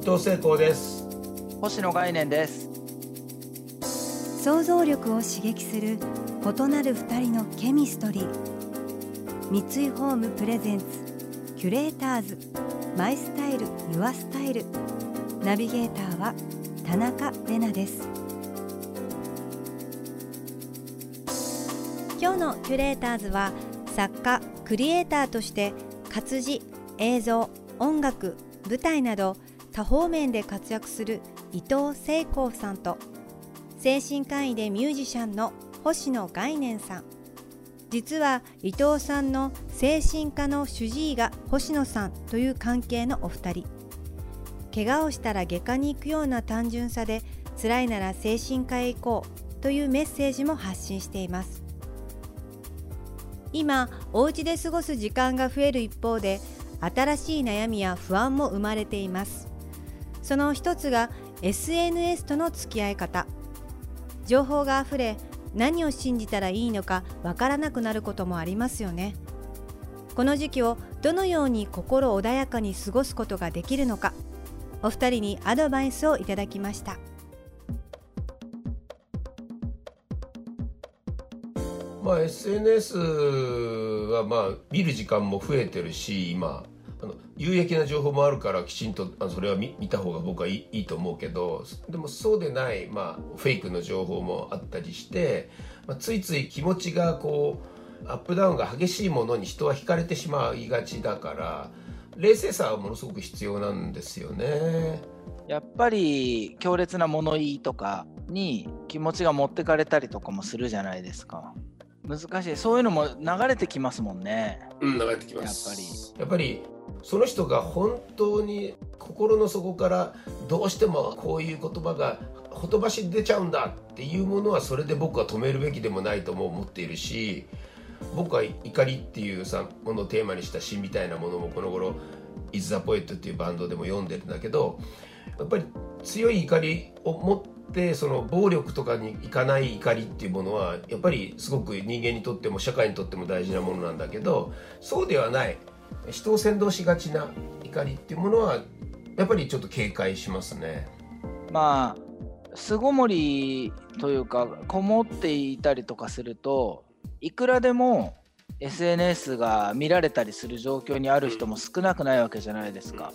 伊藤聖光です。星野概念です。想像力を刺激する異なる二人のケミストリー。三井ホームプレゼンツキュレーターズ。マイスタイルユアスタイル。ナビゲーターは田中れなです。今日のキュレーターズは作家クリエイターとして活字映像音楽舞台など多方面で活躍する伊藤聖光さんと精神科医でミュージシャンの星野概念さん。実は伊藤さんの精神科の主治医が星野さんという関係のお二人。怪我をしたら外科に行くような単純さで辛いなら精神科へ行こうというメッセージも発信しています。今お家で過ごす時間が増える一方で新しい悩みや不安も生まれています。その一つが SNS との付き合い方。情報があふれ何を信じたらいいのかわからなくなることもありますよね。この時期をどのように心穏やかに過ごすことができるのか。お二人にアドバイスをいただきました。まあ SNS はまあ見る時間も増えてるし今有益な情報もあるからきちんとあそれは見見た方が僕はいいいいと思うけどでもそうでない、まあ、フェイクの情報もあったりして、まあ、ついつい気持ちがこうアップダウンが激しいものに人は惹かれてしまいがちだから冷静さはものすごく必要なんですよね。やっぱり強烈な物言いとかに気持ちが持ってかれたりとかもするじゃないですか。難しいそういうのも流れてきますもんね。うん流れてきますやっぱりやっぱりその人が本当に心の底からどうしてもこういう言葉がほとばし出ちゃうんだっていうものはそれで僕は止めるべきでもないとも思っているし僕は怒りっていうさものをテーマにした詩みたいなものもこの頃「Is the Poet」っていうバンドでも読んでるんだけどやっぱり強い怒りを持ってその暴力とかにいかない怒りっていうものはやっぱりすごく人間にとっても社会にとっても大事なものなんだけどそうではない。人を先導しがちな怒りっていうものはやっぱりちょっと警戒しますね。まあ巣ごもりというかこもっていたりとかするといくらでも SNS が見られたりする状況にある人も少なくないわけじゃないですか。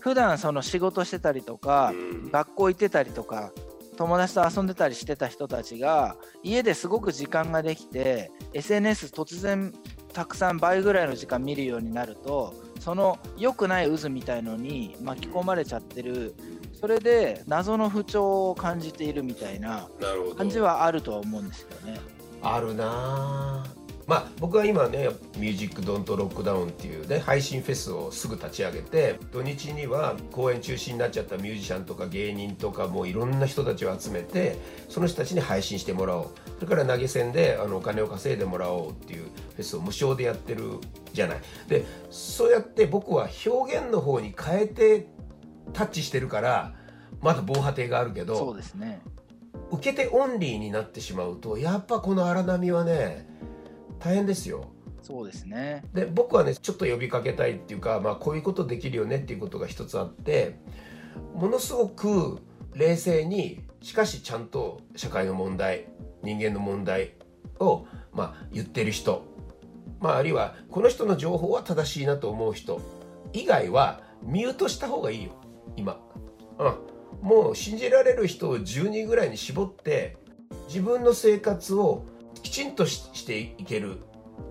普段その仕事してたりとか学校行ってたりとか友達と遊んでたりしてた人たちが家ですごく時間ができて SNS 突然たくさん倍ぐらいの時間見るようになるとその良くない渦みたいのに巻き込まれちゃってる。それで謎の不調を感じているみたいな感じはあるとは思うんですよね。あるなまあ僕は今ね「ミュージックドントロックダウン」っていうね配信フェスをすぐ立ち上げて土日には公演中止になっちゃったミュージシャンとか芸人とかもういろんな人たちを集めてその人たちに配信してもらおうそれから投げ銭であのお金を稼いでもらおうっていうフェスを無償でやってるじゃない。でそうやって僕は表現の方に変えてタッチしてるからまだ防波堤があるけどそうですね受け手オンリーになってしまうとやっぱこの荒波はね大変ですよ。そうですね。で僕はねちょっと呼びかけたいっていうか、まあ、こういうことできるよねっていうことが一つあってものすごく冷静にしかしちゃんと社会の問題人間の問題を、まあ、言ってる人、まあ、あるいはこの人の情報は正しいなと思う人以外はミュートした方がいいよ今、うん、もう信じられる人を10人ぐらいに絞って自分の生活をきちんとしていける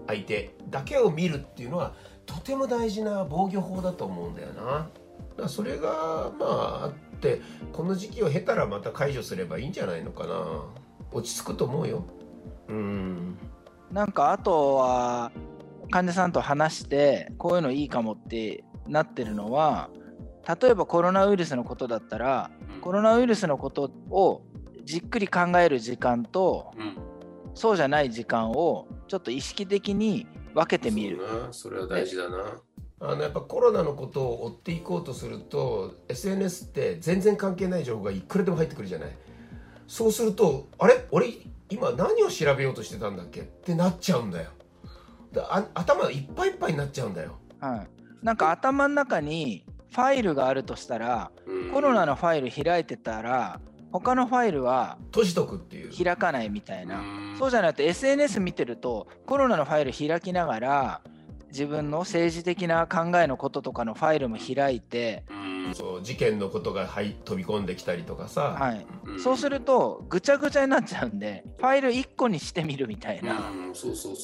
相手だけを見るっていうのはとても大事な防御法だと思うんだよな。だそれがまああってこの時期を経たらまた解除すればいいんじゃないのかな。落ち着くと思うよ。うん。なんかあとは患者さんと話してこういうのいいかもってなってるのは例えばコロナウイルスのことだったらコロナウイルスのことをじっくり考える時間とうんそうじゃない時間をちょっと意識的に分けてみる。それは大事だな。あのやっぱコロナのことを追っていこうとすると SNS って全然関係ない情報がいくらでも入ってくるじゃない。そうするとあれ？俺今何を調べようとしてたんだっけ？ってなっちゃうんだよ。だあ頭いっぱいいっぱいになっちゃうんだよ、はい、なんか頭の中にファイルがあるとしたらうん。コロナのファイル開いてたら他のファイルは閉じとくっていう。開かないみたいな。うん。そうじゃなくて SNS 見てるとコロナのファイル開きながら自分の政治的な考えのこととかのファイルも開いて、うん。そう事件のことが、はい、飛び込んできたりとかさ、はい、うん。そうするとぐちゃぐちゃになっちゃうんでファイル1個にしてみるみたいな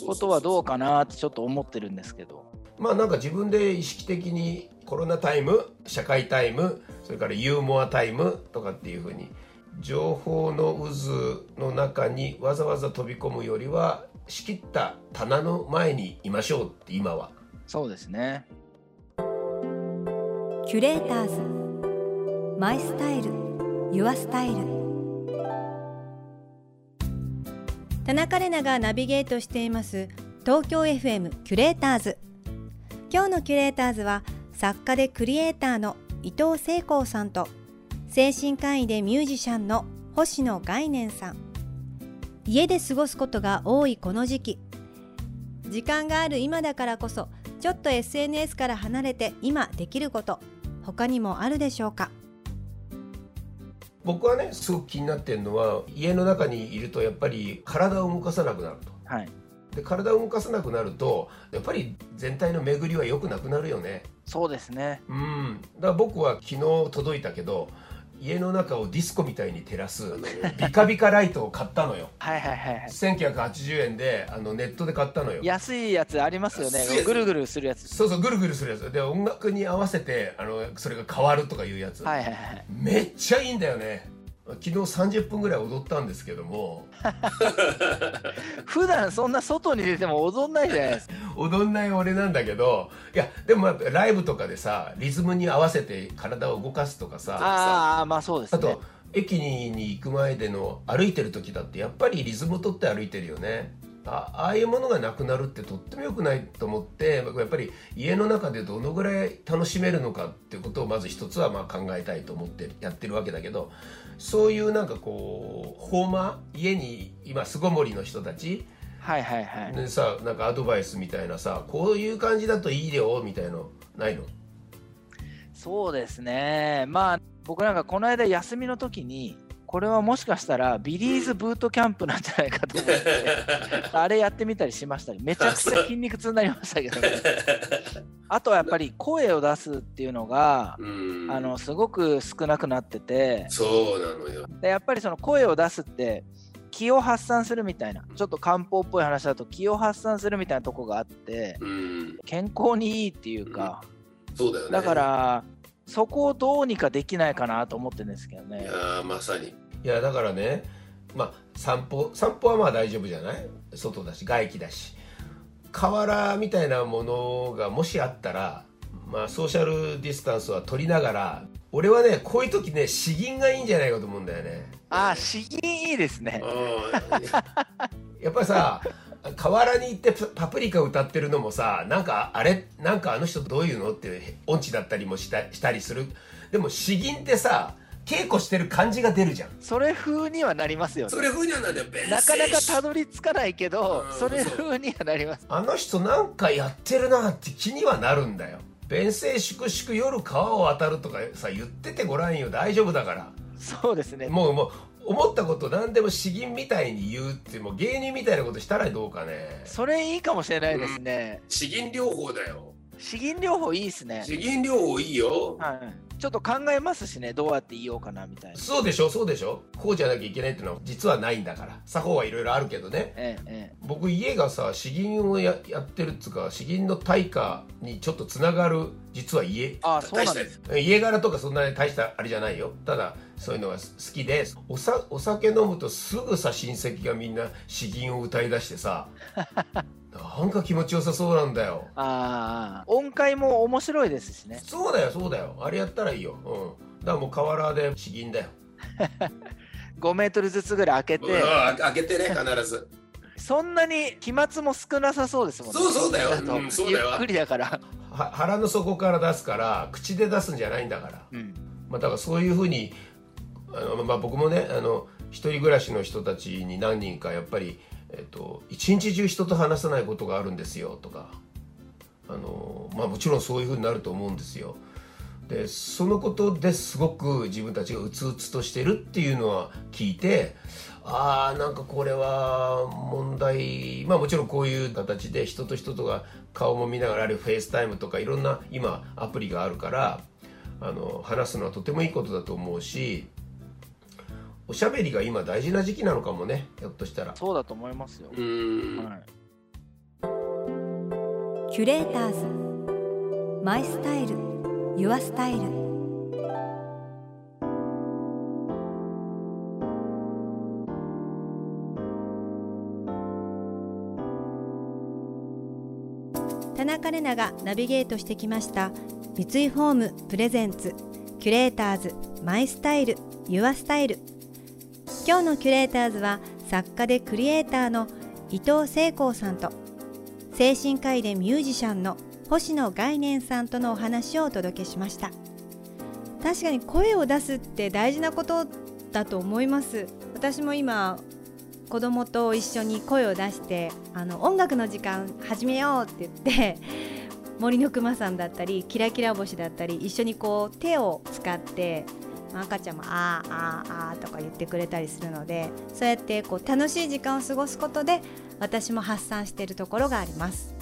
ことはどうかなってちょっと思ってるんですけど。まあなんか自分で意識的にコロナタイム社会タイムそれからユーモアタイムとかっていうふうに情報の渦の中にわざわざ飛び込むよりは仕切った棚の前にいましょうって今は。そうですね。キュレーターズ。マイスタイル。ユアスタイル。田中れながナビゲートしています。東京 FM キュレーターズ。今日のキュレーターズは作家でクリエイターの伊藤聖光さんと精神科医でミュージシャンの星野概念さん。家で過ごすことが多いこの時期。時間がある今だからこそちょっと SNS から離れて今できること他にもあるでしょうか？僕はねすごく気になってるのは家の中にいるとやっぱり体を動かさなくなると。はい。で体を動かさなくなるとやっぱり全体の巡りは良くなくなるよね。そうですね。うん、だから僕は昨日届いたけど家の中をディスコみたいに照らすビカビカライトを買ったのよ。はいはいはいはい。1980円であのネットで買ったのよ。安いやつありますよね。ぐるぐるするやつ。そうそうぐるぐるするやつ。で音楽に合わせてあのそれが変わるとかいうやつ、はいはいはい。めっちゃいいんだよね昨日30分ぐらい踊ったんですけども 普段そんな外に出ても踊んないじゃないですか。踊んない俺なんだけどいやでもやっぱライブとかでさリズムに合わせて体を動かすとかさああ、まあそうですねあと。駅に行く前での歩いてる時だってやっぱりリズムを取って歩いてるよねあああいうものがなくなるってとっても良くないと思ってやっぱり家の中でどのぐらい楽しめるのかっていうことをまず一つはまあ考えたいと思ってやってるわけだけどそういうなんかこうホーマー家に今巣ごもりの人たち？はいはいはい。でさなんかアドバイスみたいなさこういう感じだといいよみたいのないの？そうですね。まあ僕なんかこの間休みの時にこれはもしかしたらビリーズブートキャンプなんじゃないかと思って あれやってみたりしましたりめちゃくちゃ筋肉痛になりましたけどね。あとはやっぱり声を出すっていうのがうん。あのすごく少なくなってて。そうなのよ。でやっぱりその声を出すって気を発散するみたいなちょっと漢方っぽい話だと気を発散するみたいなとこがあってうん。健康にいいっていうか、そうだよね。だからそこをどうにかできないかなと思ってるんですけどね。やまさに。いやだからねまあ散歩散歩はまあ大丈夫じゃない？外だし外気だし。河原みたいなものがもしあったらまあソーシャルディスタンスは取りながら俺はねこういう時ね詩吟がいいんじゃないかと思うんだよね。ああ、詩吟いいですね。やっぱりさ河原に行ってパプリカ歌ってるのもさなんかあれ？なんかあの人どういうの？って音痴だったりもしたしたりする。でも詩吟ってさ稽古してる感じが出るじゃん。それ風にはなりますよね。そ。れ風にはなんだよ。弁なかなか声たどり着かないけどう、んそれ風にはなります。あの人なんかやってるなって気にはなるんだよ。弁声粛々夜川を渡るとかさ言っててごらんよ。大丈夫だから。そうですね。もうもう思ったこと何でも詩吟みたいに言うってもう芸人みたいなことしたらどうかね。それいいかもしれないですね。詩吟療法だよ。詩吟療法いいですね。詩吟療法いいよ。はい。ちょっと考えますしね、どうやって言おうかなみたいな。そうでしょ？そうでしょ？こうじゃなきゃいけないっていうのは実はないんだから。作法はいろいろあるけどね。ええ、え僕家がさ詩吟をややってるっつうか詩吟の対価にちょっとつながる実は家。え。ああ、そうなんです。家柄とかそんなに大したあれじゃないよ。ただそういうのが好きでおさお酒飲むとすぐさ親戚がみんな詩吟を歌い出してさ なんか気持ちよさそうなんだよ。ああ音階も面白いですしね。そうだよそうだよ。あれやったらいいよ。うん。だからもう河原で詩吟だよ。5メートルずつぐらい開けうんてあ開けてね 必ず。そんなに飛沫も少なさそうですもんね。そうそうだよ。とうんそうだよ。ゆっくりだから。は腹の底から出すから口で出すんじゃないんだから。うん。まあ、だからそういうふうにあの、まあ、僕もねあの一人暮らしの人たちに何人かやっぱり、えっと、一日中人と話さないことがあるんですよとか。あの、まあ、もちろんそういうふうになると思うんですよ。でそのことですごく自分たちがうつうつとしてるっていうのは聞いてああなんかこれは問題まあもちろんこういう形で人と人とが顔も見ながらあるいは FaceTime とかいろんな今アプリがあるからあの話すのはとてもいいことだと思うしおしゃべりが今大事な時期なのかもねひょっとしたら。そうだと思いますよ、うん。はい、キュレーターズ。マイスタイル。ユアスタイル田中れながナビゲートしてきました。三井ホームプレゼンツキュレーターズマイスタイルユアスタイル。今日のキュレーターズは作家でクリエイターの伊藤聖光さんと精神科医でミュージシャンの星野概念さんとのお話をお届けしました。確かに声を出すって大事なことだと思います。私も今子供と一緒に声を出してあの音楽の時間始めようって言って 森のくまさんだったりキラキラ星だったり一緒にこう手を使って赤ちゃんもあーあーあーとか言ってくれたりするのでそうやってこう楽しい時間を過ごすことで私も発散しているところがあります。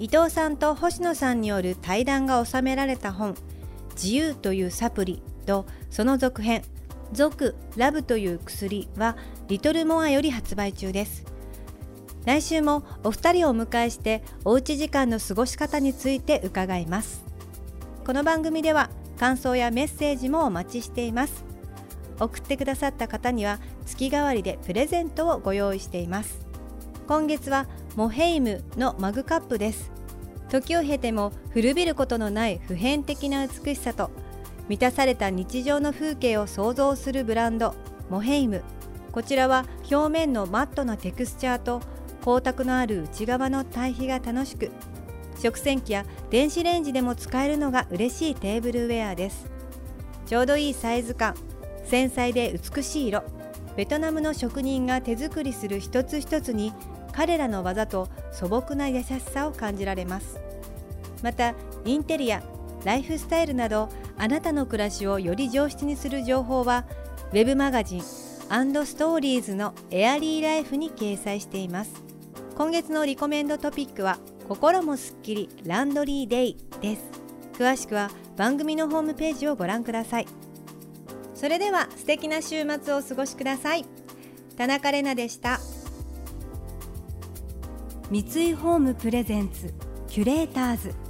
伊藤さんと星野さんによる対談が収められた本「自由というサプリ」とその続編「続ラブという薬」はリトルモアより発売中です。来週もお二人をお迎えしておうち時間の過ごし方について伺います。この番組では感想やメッセージもお待ちしています。送ってくださった方には月替わりでプレゼントをご用意しています。今月はモヘイムのマグカップです。時を経ても古びることのない普遍的な美しさと満たされた日常の風景を想像するブランドモヘイム。こちらは表面のマットなテクスチャーと光沢のある内側の対比が楽しく食洗機や電子レンジでも使えるのが嬉しいテーブルウェアです。ちょうどいいサイズ感繊細で美しい色ベトナムの職人が手作りする一つ一つに彼らの技と素朴な優しさを感じられます。またインテリアライフスタイルなどあなたの暮らしをより上質にする情報はウェブマガジンストーリーズのエアリーライフに掲載しています。今月のリコメンドトピックは心もすっきりランドリーデイです。詳しくは番組のホームページをご覧ください。それでは素敵な週末をお過ごしください。田中れなでした。三井ホームプレゼンツキュレーターズ。